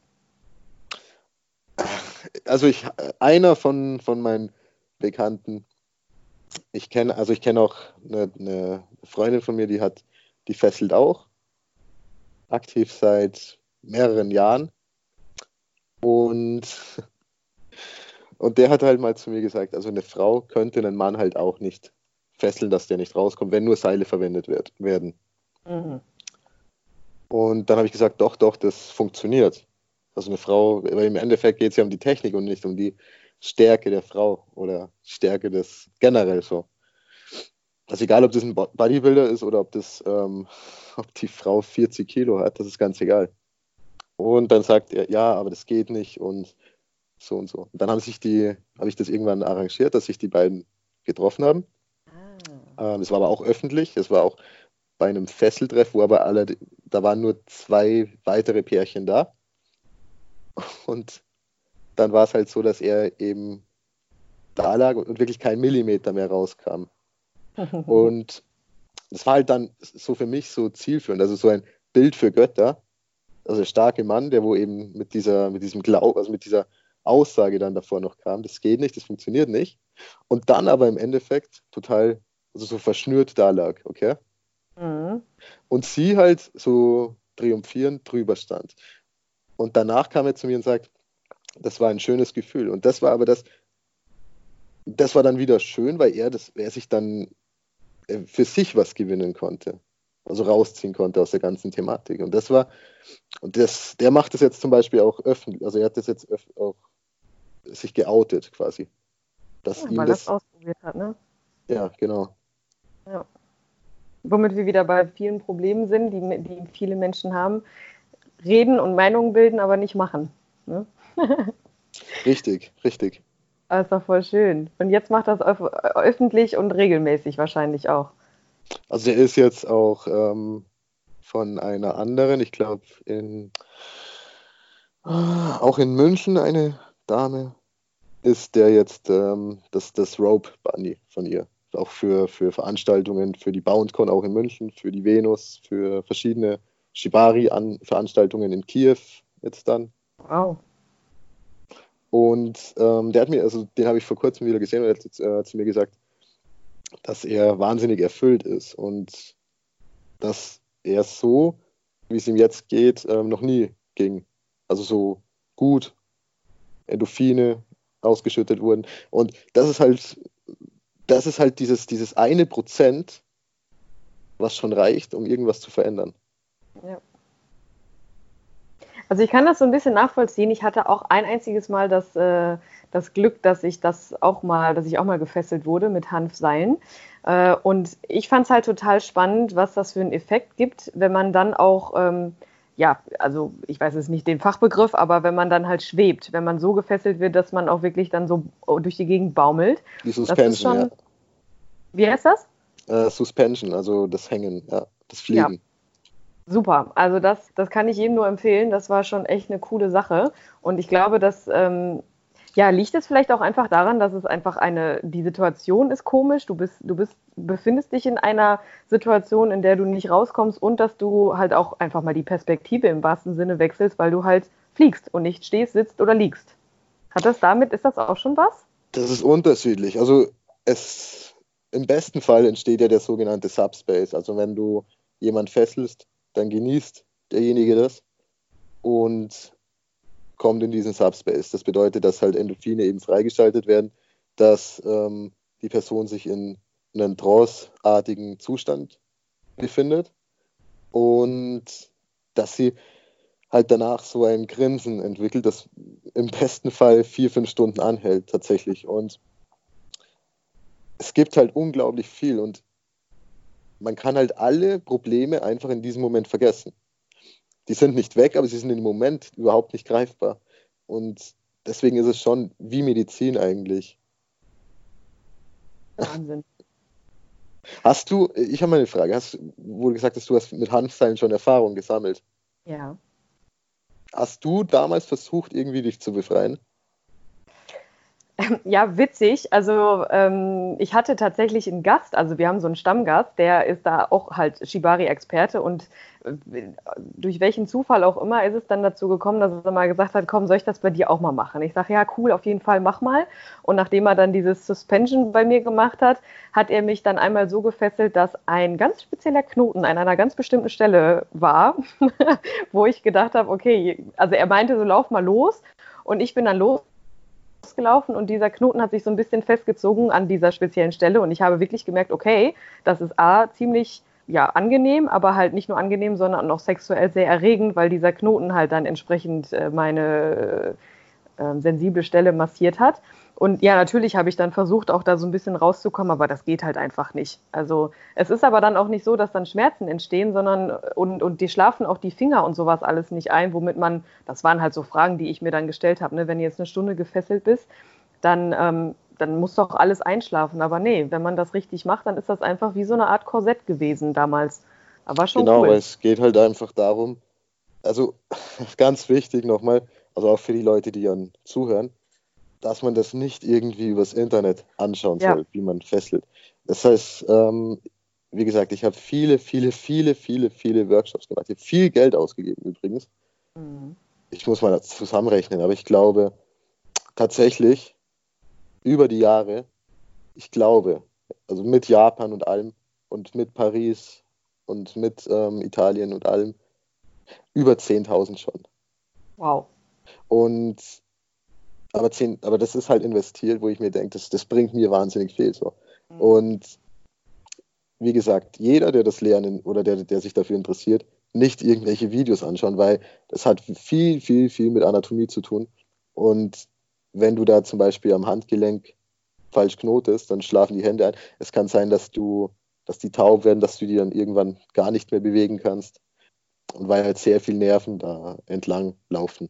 Also ich, einer von, von meinen Bekannten, ich kenne, also ich kenne auch eine, eine Freundin von mir, die hat, die fesselt auch, aktiv seit mehreren Jahren. Und und der hat halt mal zu mir gesagt, also eine Frau könnte einen Mann halt auch nicht fesseln, dass der nicht rauskommt, wenn nur Seile verwendet wird, werden. Mhm. Und dann habe ich gesagt, doch, doch, das funktioniert. Also eine Frau, weil im Endeffekt geht es ja um die Technik und nicht um die Stärke der Frau oder Stärke des generell so. Also egal, ob das ein Bodybuilder ist oder ob das, ähm, ob die Frau 40 Kilo hat, das ist ganz egal. Und dann sagt er, ja, aber das geht nicht und so und so. Und dann haben sich die, habe ich das irgendwann arrangiert, dass sich die beiden getroffen haben. Ah. Ähm, es war aber auch öffentlich, es war auch bei einem Fesseltreff, wo aber alle, da waren nur zwei weitere Pärchen da. Und dann war es halt so, dass er eben da lag und wirklich kein Millimeter mehr rauskam. und das war halt dann so für mich so zielführend, also so ein Bild für Götter. Also der starke Mann, der wo eben mit dieser, mit diesem Glauben, also mit dieser Aussage dann davor noch kam, das geht nicht, das funktioniert nicht. Und dann aber im Endeffekt total, also so verschnürt da lag, okay? Mhm. Und sie halt so triumphierend drüber stand. Und danach kam er zu mir und sagt, das war ein schönes Gefühl. Und das war aber das, das war dann wieder schön, weil er, das, er sich dann äh, für sich was gewinnen konnte. Also rausziehen konnte aus der ganzen Thematik. Und das war, und das, der macht das jetzt zum Beispiel auch öffentlich, also er hat das jetzt auch sich geoutet quasi. Dass ja, weil das, das ausprobiert hat, ne? Ja, genau. Ja. Womit wir wieder bei vielen Problemen sind, die, die viele Menschen haben. Reden und Meinungen bilden, aber nicht machen. Ne? richtig, richtig. Das ist doch voll schön. Und jetzt macht das öf öffentlich und regelmäßig wahrscheinlich auch. Also er ist jetzt auch ähm, von einer anderen, ich glaube in auch in München eine Dame, ist der jetzt ähm, das, das Rope Bunny von ihr. Auch für, für Veranstaltungen, für die BoundCon auch in München, für die Venus, für verschiedene Shibari-Veranstaltungen in Kiew jetzt dann. Wow. Und ähm, der hat mir, also den habe ich vor kurzem wieder gesehen und er hat äh, zu mir gesagt, dass er wahnsinnig erfüllt ist und dass er so, wie es ihm jetzt geht, ähm, noch nie ging. Also so gut, Endorphine ausgeschüttet wurden. Und das ist halt, das ist halt dieses, dieses eine Prozent, was schon reicht, um irgendwas zu verändern. Ja. Also ich kann das so ein bisschen nachvollziehen. Ich hatte auch ein einziges Mal das, äh, das Glück, dass ich das auch mal, dass ich auch mal gefesselt wurde mit Hanfseilen. Äh, und ich fand es halt total spannend, was das für einen Effekt gibt, wenn man dann auch ähm, ja, also ich weiß es nicht den Fachbegriff, aber wenn man dann halt schwebt, wenn man so gefesselt wird, dass man auch wirklich dann so durch die Gegend baumelt. Die Suspension, schon, ja. Wie heißt das? Äh, Suspension, also das Hängen, ja, das Fliegen. Ja. Super, also das, das kann ich jedem nur empfehlen. Das war schon echt eine coole Sache. Und ich glaube, dass ähm, ja, liegt es vielleicht auch einfach daran, dass es einfach eine, die Situation ist komisch, du bist, du bist, befindest dich in einer Situation, in der du nicht rauskommst und dass du halt auch einfach mal die Perspektive im wahrsten Sinne wechselst, weil du halt fliegst und nicht stehst, sitzt oder liegst. Hat das damit, ist das auch schon was? Das ist unterschiedlich. Also es im besten Fall entsteht ja der sogenannte Subspace. Also wenn du jemand fesselst, dann genießt derjenige das. Und kommt in diesen Subspace. Das bedeutet, dass halt Endorphine eben freigeschaltet werden, dass ähm, die Person sich in einem tranceartigen Zustand befindet und dass sie halt danach so ein Grinsen entwickelt, das im besten Fall vier, fünf Stunden anhält tatsächlich. Und es gibt halt unglaublich viel und man kann halt alle Probleme einfach in diesem Moment vergessen die sind nicht weg, aber sie sind im Moment überhaupt nicht greifbar. Und deswegen ist es schon wie Medizin eigentlich. Wahnsinn. Hast du, ich habe mal eine Frage, hast, wo du gesagt hast, du hast mit Hanfseilen schon Erfahrung gesammelt. Ja. Hast du damals versucht, irgendwie dich zu befreien? Ja, witzig. Also ähm, ich hatte tatsächlich einen Gast, also wir haben so einen Stammgast, der ist da auch halt Shibari-Experte und äh, durch welchen Zufall auch immer ist es dann dazu gekommen, dass er mal gesagt hat, komm, soll ich das bei dir auch mal machen? Ich sage, ja, cool, auf jeden Fall, mach mal. Und nachdem er dann dieses Suspension bei mir gemacht hat, hat er mich dann einmal so gefesselt, dass ein ganz spezieller Knoten an einer ganz bestimmten Stelle war, wo ich gedacht habe, okay, also er meinte so, lauf mal los. Und ich bin dann los gelaufen und dieser Knoten hat sich so ein bisschen festgezogen an dieser speziellen Stelle und ich habe wirklich gemerkt, okay, das ist A, ziemlich ja, angenehm, aber halt nicht nur angenehm, sondern auch sexuell sehr erregend, weil dieser Knoten halt dann entsprechend äh, meine äh, sensible Stelle massiert hat. Und ja, natürlich habe ich dann versucht, auch da so ein bisschen rauszukommen, aber das geht halt einfach nicht. Also es ist aber dann auch nicht so, dass dann Schmerzen entstehen, sondern und, und die schlafen auch die Finger und sowas alles nicht ein, womit man, das waren halt so Fragen, die ich mir dann gestellt habe, ne? wenn du jetzt eine Stunde gefesselt bist, dann, ähm, dann muss doch alles einschlafen. Aber nee, wenn man das richtig macht, dann ist das einfach wie so eine Art Korsett gewesen damals. Aber schon genau, cool. es geht halt einfach darum, also ganz wichtig nochmal, also auch für die Leute, die dann zuhören, dass man das nicht irgendwie übers Internet anschauen Ja. soll, wie man fesselt. Das heißt, ähm, wie gesagt, ich habe viele, viele, viele, viele, viele Workshops gemacht. Ich habe viel Geld ausgegeben übrigens. Mhm. Ich muss mal das zusammenrechnen, aber ich glaube tatsächlich über die Jahre, ich glaube, also mit Japan und allem und mit Paris und mit ähm, Italien und allem, über 10.000 schon. Wow. Und aber, 10, aber das ist halt investiert, wo ich mir denke, das, das bringt mir wahnsinnig viel. So. Und wie gesagt, jeder, der das lernen oder der, der sich dafür interessiert, nicht irgendwelche Videos anschauen, weil das hat viel, viel, viel mit Anatomie zu tun. Und wenn du da zum Beispiel am Handgelenk falsch knotest, dann schlafen die Hände ein. Es kann sein, dass du, dass die taub werden, dass du die dann irgendwann gar nicht mehr bewegen kannst. Und weil halt sehr viel Nerven da entlang laufen.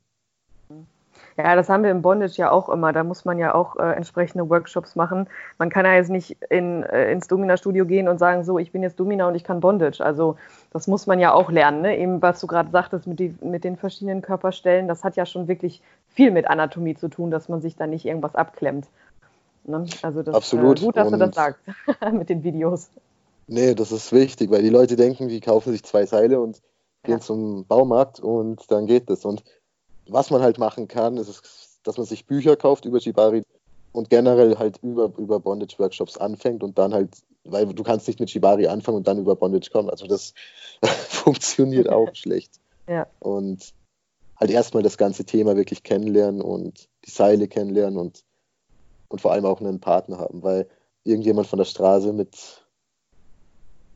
Ja, das haben wir im Bondage ja auch immer. Da muss man ja auch äh, entsprechende Workshops machen. Man kann ja jetzt nicht in, äh, ins Domina-Studio gehen und sagen, so, ich bin jetzt Domina und ich kann Bondage. Also das muss man ja auch lernen. Ne? Eben, was du gerade sagtest mit, die, mit den verschiedenen Körperstellen, das hat ja schon wirklich viel mit Anatomie zu tun, dass man sich da nicht irgendwas abklemmt. Ne? Also das Absolut. Äh, gut, dass du das Und- sagst mit den Videos. Nee, das ist wichtig, weil die Leute denken, die kaufen sich zwei Seile und gehen Ja. zum Baumarkt und dann geht das. Und was man halt machen kann, ist, dass man sich Bücher kauft über Shibari und generell halt über, über Bondage-Workshops anfängt und dann halt, weil du kannst nicht mit Shibari anfangen und dann über Bondage kommen. Also das funktioniert auch schlecht. Ja. Und halt erstmal das ganze Thema wirklich kennenlernen und die Seile kennenlernen und, und vor allem auch einen Partner haben, weil irgendjemand von der Straße mit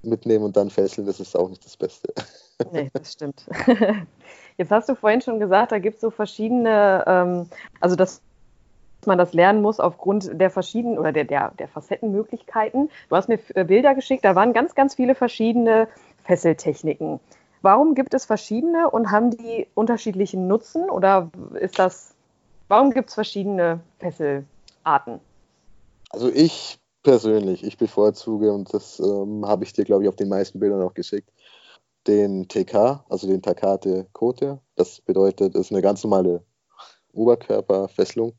mitnehmen und dann fesseln, das ist auch nicht das Beste. Nee, das stimmt. Jetzt hast du vorhin schon gesagt, da gibt es so verschiedene, ähm, also dass man das lernen muss aufgrund der verschiedenen oder der, der, der Facettenmöglichkeiten. Du hast mir äh, Bilder geschickt, da waren ganz, ganz viele verschiedene Fesseltechniken. Warum gibt es verschiedene und haben die unterschiedlichen Nutzen oder ist das, warum gibt es verschiedene Fesselarten? Also ich persönlich, ich bevorzuge, und das ähm, habe ich dir, glaube ich, auf den meisten Bildern auch geschickt, den TK, also den Takate Kote. Das bedeutet, es ist eine ganz normale Oberkörperfesselung,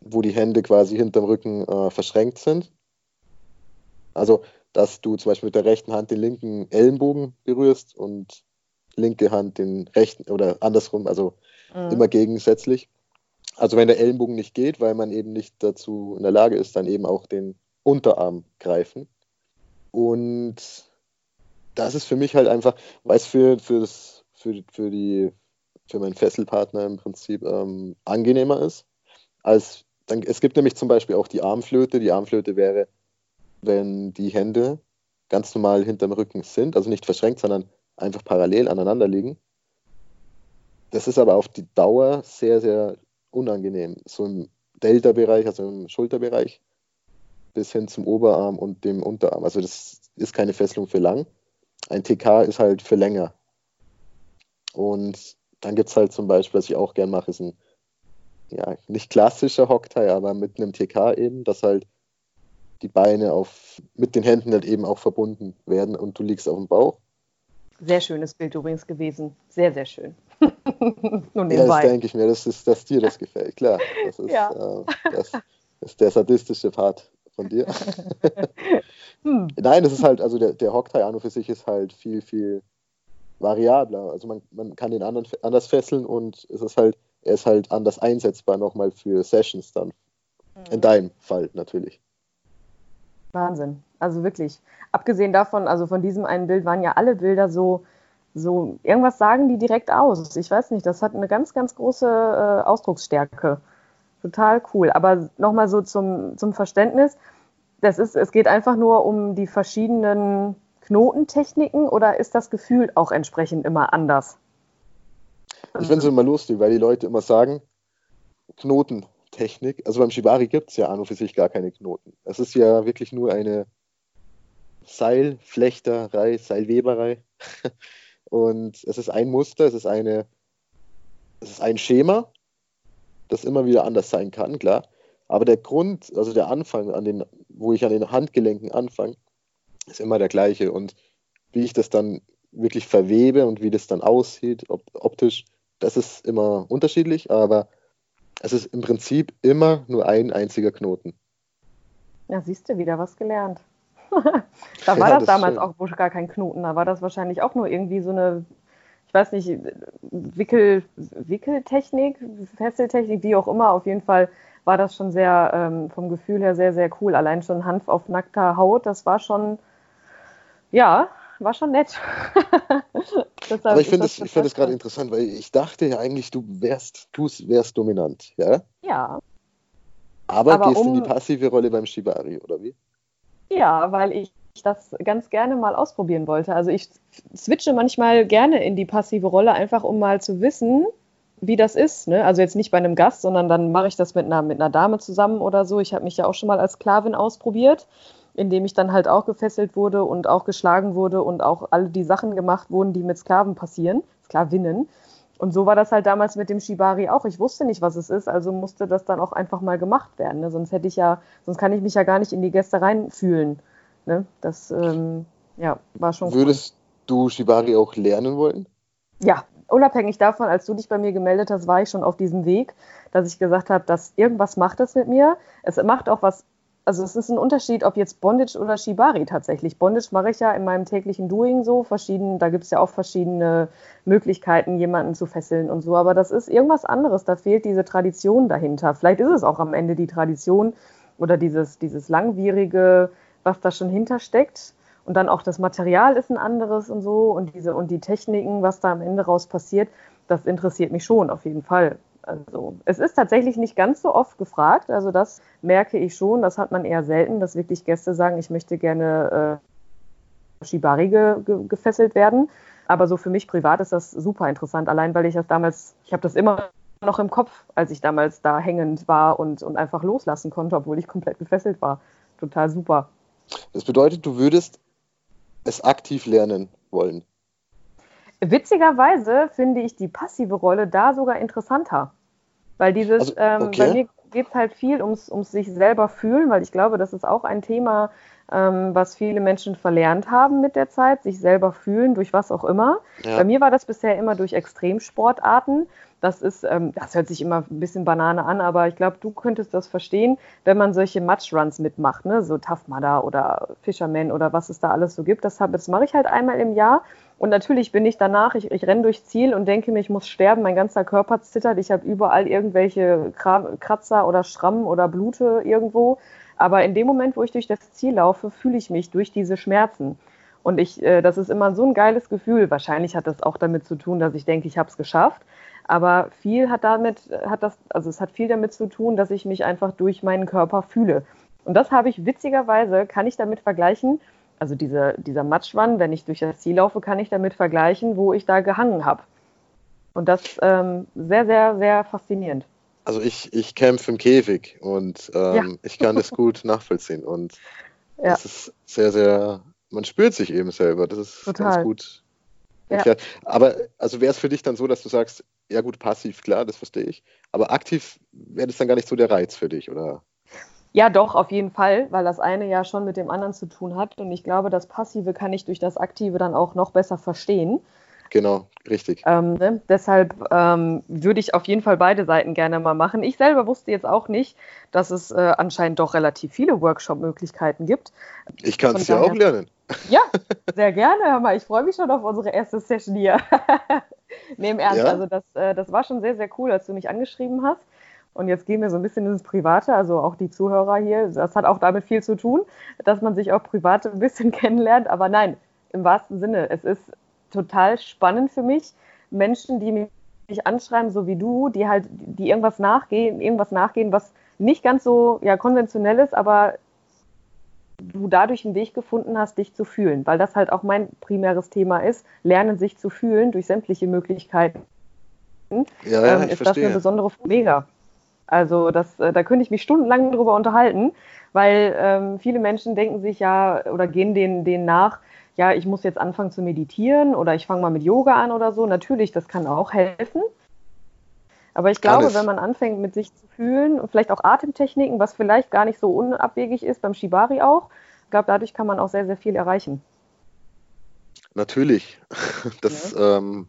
wo die Hände quasi hinterm Rücken äh, verschränkt sind. Also, dass du zum Beispiel mit der rechten Hand den linken Ellenbogen berührst und linke Hand den rechten oder andersrum, also immer gegensätzlich. Also wenn der Ellenbogen nicht geht, weil man eben nicht dazu in der Lage ist, dann eben auch den Unterarm greifen. Und das ist für mich halt einfach, weil es für, für, das, für, für, die, für meinen Fesselpartner im Prinzip ähm, angenehmer ist. Als dann, es gibt nämlich zum Beispiel auch die Armflöte. Die Armflöte wäre, wenn die Hände ganz normal hinterm Rücken sind, also nicht verschränkt, sondern einfach parallel aneinander liegen. Das ist aber auf die Dauer sehr, sehr unangenehm. So im Delta-Bereich, also im Schulterbereich, bis hin zum Oberarm und dem Unterarm. Also das ist keine Fesselung für lang. Ein TK ist halt für länger. Und dann gibt es halt zum Beispiel, was ich auch gern mache, ist ein, ja, nicht klassischer Hocktie, aber mit einem TK eben, dass halt die Beine auf, mit den Händen halt eben auch verbunden werden und du liegst auf dem Bauch. Sehr schönes Bild übrigens gewesen. Sehr, sehr schön. Nur Ja, das denke ich mir, das ist, dass dir das gefällt, klar. Das ist, Ja. äh, das ist der sadistische Part von dir. Hm. Nein, das ist halt, also der, der Hocktie an und für sich ist halt viel, viel variabler. Also man, man kann den anderen anders fesseln und es ist halt, er ist halt anders einsetzbar nochmal für Sessions dann. In deinem Fall natürlich. Wahnsinn. Also wirklich. Abgesehen davon, also von diesem einen Bild waren ja alle Bilder so, so, irgendwas sagen die direkt aus. Ich weiß nicht, das hat eine ganz, ganz große äh, Ausdrucksstärke. Total cool. Aber nochmal so zum, zum Verständnis. Das ist, es geht einfach nur um die verschiedenen Knotentechniken oder ist das Gefühl auch entsprechend immer anders? Ich finde es immer lustig, weil die Leute immer sagen, Knotentechnik. Also beim Shibari gibt es ja an und für sich gar keine Knoten. Es ist ja wirklich nur eine Seilflechterei, Seilweberei. Und es ist ein Muster, es ist eine, es ist ein Schema, das immer wieder anders sein kann, klar. Aber der Grund, also der Anfang, an den, wo ich an den Handgelenken anfange, ist immer der gleiche. Und wie ich das dann wirklich verwebe und wie das dann aussieht, ob, optisch, das ist immer unterschiedlich, aber es ist im Prinzip immer nur ein einziger Knoten. Ja, siehst du, wieder was gelernt. da war ja, das, das damals auch gar kein Knoten, da war das wahrscheinlich auch nur irgendwie so eine, ich weiß nicht, Wickel, Wickeltechnik, Fesseltechnik, wie auch immer, auf jeden Fall war das schon sehr, ähm, vom Gefühl her sehr, sehr cool. Allein schon Hanf auf nackter Haut, das war schon, ja, war schon nett. Aber ich finde es find gerade interessant, weil ich dachte ja eigentlich, du wärst, du wärst dominant, ja? Ja. Aber, Aber gehst um, in die passive Rolle beim Shibari, oder wie? Ja, weil ich das ganz gerne mal ausprobieren wollte. Also ich switche manchmal gerne in die passive Rolle, einfach um mal zu wissen, wie das ist. Ne? Also jetzt nicht bei einem Gast, sondern dann mache ich das mit einer, mit einer Dame zusammen oder so. Ich habe mich ja auch schon mal als Sklavin ausprobiert, indem ich dann halt auch gefesselt wurde und auch geschlagen wurde und auch alle die Sachen gemacht wurden, die mit Sklaven passieren, Sklavinnen. Und so war das halt damals mit dem Shibari auch. Ich wusste nicht, was es ist, also musste das dann auch einfach mal gemacht werden. Ne? Sonst hätte ich ja, sonst kann ich mich ja gar nicht in die Gäste reinfühlen. Ne? Das ähm, ja, war schon. Würdest cool. du Shibari auch lernen wollen? Ja, unabhängig davon, als du dich bei mir gemeldet hast, war ich schon auf diesem Weg, dass ich gesagt habe, dass irgendwas macht es mit mir. Es macht auch was, also es ist ein Unterschied, ob jetzt Bondage oder Shibari tatsächlich. Bondage mache ich ja in meinem täglichen Doing so, verschieden, da gibt es ja auch verschiedene Möglichkeiten, jemanden zu fesseln und so, aber das ist irgendwas anderes, da fehlt diese Tradition dahinter. Vielleicht ist es auch am Ende die Tradition oder dieses, dieses langwierige, was da schon hintersteckt. Und dann auch das Material ist ein anderes und so und diese und die Techniken, was da am Ende raus passiert, das interessiert mich schon auf jeden Fall. Also es ist tatsächlich nicht ganz so oft gefragt. Also das merke ich schon. Das hat man eher selten, dass wirklich Gäste sagen, ich möchte gerne äh, Shibari ge ge gefesselt werden. Aber so für mich privat ist das super interessant. Allein weil ich das damals, ich habe das immer noch im Kopf, als ich damals da hängend war und, und einfach loslassen konnte, obwohl ich komplett gefesselt war. Total super. Das bedeutet, du würdest es aktiv lernen wollen. Witzigerweise finde ich die passive Rolle da sogar interessanter. Weil dieses, also, okay. ähm, bei mir geht es halt viel ums, ums sich selber fühlen, weil ich glaube, das ist auch ein Thema, ähm, was viele Menschen verlernt haben mit der Zeit, sich selber fühlen, durch was auch immer. Ja. Bei mir war das bisher immer durch Extremsportarten. Das ist, ähm, das hört sich immer ein bisschen Banane an, aber ich glaube, du könntest das verstehen, wenn man solche Matchruns mitmacht, ne? so Tough Mudder oder Fisherman oder was es da alles so gibt. Das, das mache ich halt einmal im Jahr. Und natürlich bin ich danach, ich, ich renne durchs Ziel und denke mir, ich muss sterben, mein ganzer Körper zittert, ich habe überall irgendwelche Kratzer oder Schrammen oder Blute irgendwo. Aber in dem Moment, wo ich durch das Ziel laufe, fühle ich mich durch diese Schmerzen. Und ich, äh, das ist immer so ein geiles Gefühl. Wahrscheinlich hat das auch damit zu tun, dass ich denke, ich habe es geschafft. Aber viel hat damit, hat das, also es hat viel damit zu tun, dass ich mich einfach durch meinen Körper fühle. Und das habe ich witzigerweise, kann ich damit vergleichen, also diese, dieser Matschwann, wenn ich durch das Ziel laufe, kann ich damit vergleichen, wo ich da gehangen habe. Und das ähm, sehr, sehr, sehr faszinierend. Also ich, ich kämpfe im Käfig und ähm, ja. ich kann das gut nachvollziehen. Und ja. das ist sehr, sehr, man spürt sich eben selber. Das ist Total. ganz gut. Ja. Aber also wäre es für dich dann so, dass du sagst, ja gut, passiv, klar, das verstehe ich. Aber aktiv wäre das dann gar nicht so der Reiz für dich, oder? Ja, doch, auf jeden Fall, weil das eine ja schon mit dem anderen zu tun hat. Und ich glaube, das Passive kann ich durch das Aktive dann auch noch besser verstehen. Genau, richtig. Ähm, ne? Deshalb ähm, würde ich auf jeden Fall beide Seiten gerne mal machen. Ich selber wusste jetzt auch nicht, dass es äh, anscheinend doch relativ viele Workshop-Möglichkeiten gibt. Ich kann es ja auch lernen. Ja, sehr gerne. Hör mal, ich freue mich schon auf unsere erste Session hier. im Ernst. Ja? Also das, äh, das war schon sehr, sehr cool, als du mich angeschrieben hast. Und jetzt gehen wir so ein bisschen ins Private, also auch die Zuhörer hier. Das hat auch damit viel zu tun, dass man sich auch privat ein bisschen kennenlernt. Aber nein, im wahrsten Sinne, es ist total spannend für mich. Menschen, die mich anschreiben, so wie du, die halt, die irgendwas nachgehen, irgendwas nachgehen, was nicht ganz so ja, konventionell ist, aber du dadurch einen Weg gefunden hast, dich zu fühlen, weil das halt auch mein primäres Thema ist, lernen sich zu fühlen durch sämtliche Möglichkeiten. Ja, ja, ähm, ich ist das verstehe. eine besondere Mega. Also das, äh, da könnte ich mich stundenlang drüber unterhalten, weil ähm, viele Menschen denken sich ja oder gehen denen, denen nach, ja, ich muss jetzt anfangen zu meditieren oder ich fange mal mit Yoga an oder so. Natürlich, das kann auch helfen. Aber ich glaube, Alles. wenn man anfängt, mit sich zu fühlen und vielleicht auch Atemtechniken, was vielleicht gar nicht so unabwegig ist, beim Shibari auch, ich glaube, dadurch kann man auch sehr, sehr viel erreichen. Natürlich. Das, ähm,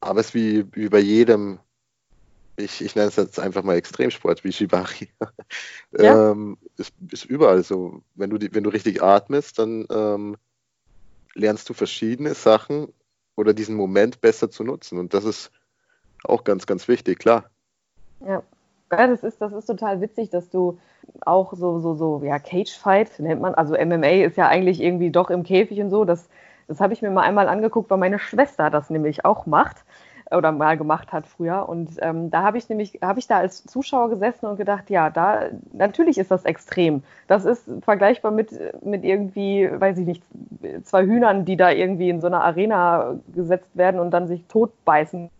aber es ist wie, wie bei jedem, ich, ich nenne es jetzt einfach mal Extremsport, wie Shibari. Ja. ähm, ist, ist überall so. Wenn du, die, wenn du richtig atmest, dann ähm, lernst du verschiedene Sachen oder diesen Moment besser zu nutzen. Und das ist auch ganz, ganz wichtig, klar. Ja. Ja, das ist, das ist total witzig, dass du auch so, so, so, ja, Cage-Fight nennt man, also MMA ist ja eigentlich irgendwie doch im Käfig und so. Das, das habe ich mir mal einmal angeguckt, weil meine Schwester das nämlich auch macht oder mal gemacht hat früher. Und ähm, da habe ich nämlich, habe ich da als Zuschauer gesessen und gedacht, ja, da natürlich ist das extrem. Das ist vergleichbar mit, mit irgendwie, weiß ich nicht, zwei Hühnern, die da irgendwie in so einer Arena gesetzt werden und dann sich totbeißen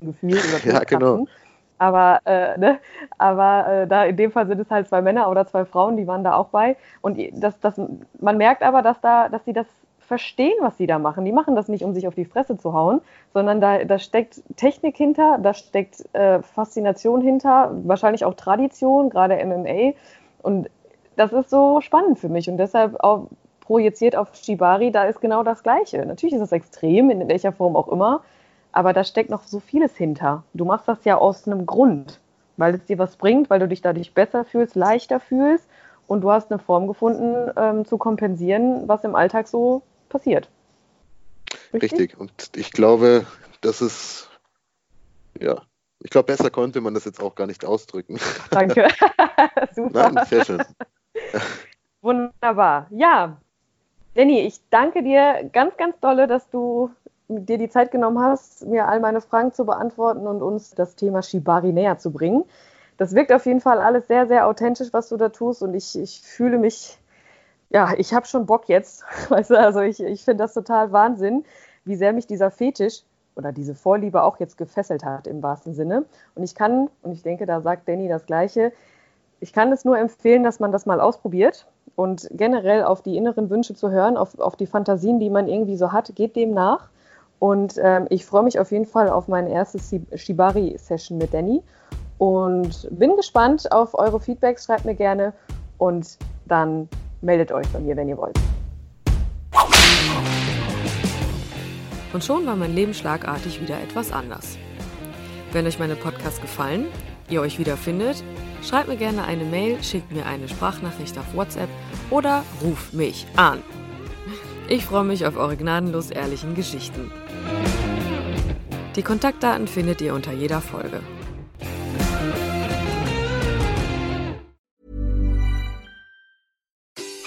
gefühlt oder Ja, genau. Aber, äh, ne? aber äh, da in dem Fall sind es halt zwei Männer oder zwei Frauen, die waren da auch bei. Und das, das, man merkt aber, dass da, dass sie das verstehen, was sie da machen. Die machen das nicht, um sich auf die Fresse zu hauen, sondern da, da steckt Technik hinter, da steckt äh, Faszination hinter, wahrscheinlich auch Tradition, gerade MMA. Und das ist so spannend für mich und deshalb auch projiziert auf Shibari, da ist genau das Gleiche. Natürlich ist es extrem, in welcher Form auch immer, aber da steckt noch so vieles hinter. Du machst das ja aus einem Grund, weil es dir was bringt, weil du dich dadurch besser fühlst, leichter fühlst und du hast eine Form gefunden, ähm, zu kompensieren, was im Alltag so passiert. Richtig. Und ich glaube, das ist, ja, ich glaube, besser konnte man das jetzt auch gar nicht ausdrücken. Danke. Super. Nein, sehr schön. Wunderbar. Ja, Danny, ich danke dir ganz, ganz dolle, dass du dir die Zeit genommen hast, mir all meine Fragen zu beantworten und uns das Thema Shibari näher zu bringen. Das wirkt auf jeden Fall alles sehr, sehr authentisch, was du da tust und ich, ich fühle mich, ja, ich habe schon Bock jetzt. Weißt du, also ich, ich finde das total Wahnsinn, wie sehr mich dieser Fetisch oder diese Vorliebe auch jetzt gefesselt hat im wahrsten Sinne. Und ich kann, und ich denke, da sagt Danny das Gleiche, ich kann es nur empfehlen, dass man das mal ausprobiert und generell auf die inneren Wünsche zu hören, auf, auf die Fantasien, die man irgendwie so hat, geht dem nach. Und ähm, ich freue mich auf jeden Fall auf meine erste Shibari-Session mit Danny und bin gespannt auf eure Feedbacks. Schreibt mir gerne und dann meldet euch bei mir, wenn ihr wollt. Und schon war mein Leben schlagartig wieder etwas anders. Wenn euch meine Podcasts gefallen, ihr euch wiederfindet, schreibt mir gerne eine Mail, schickt mir eine Sprachnachricht auf WhatsApp oder ruft mich an. Ich freue mich auf eure gnadenlos ehrlichen Geschichten. Die Kontaktdaten findet ihr unter jeder Folge.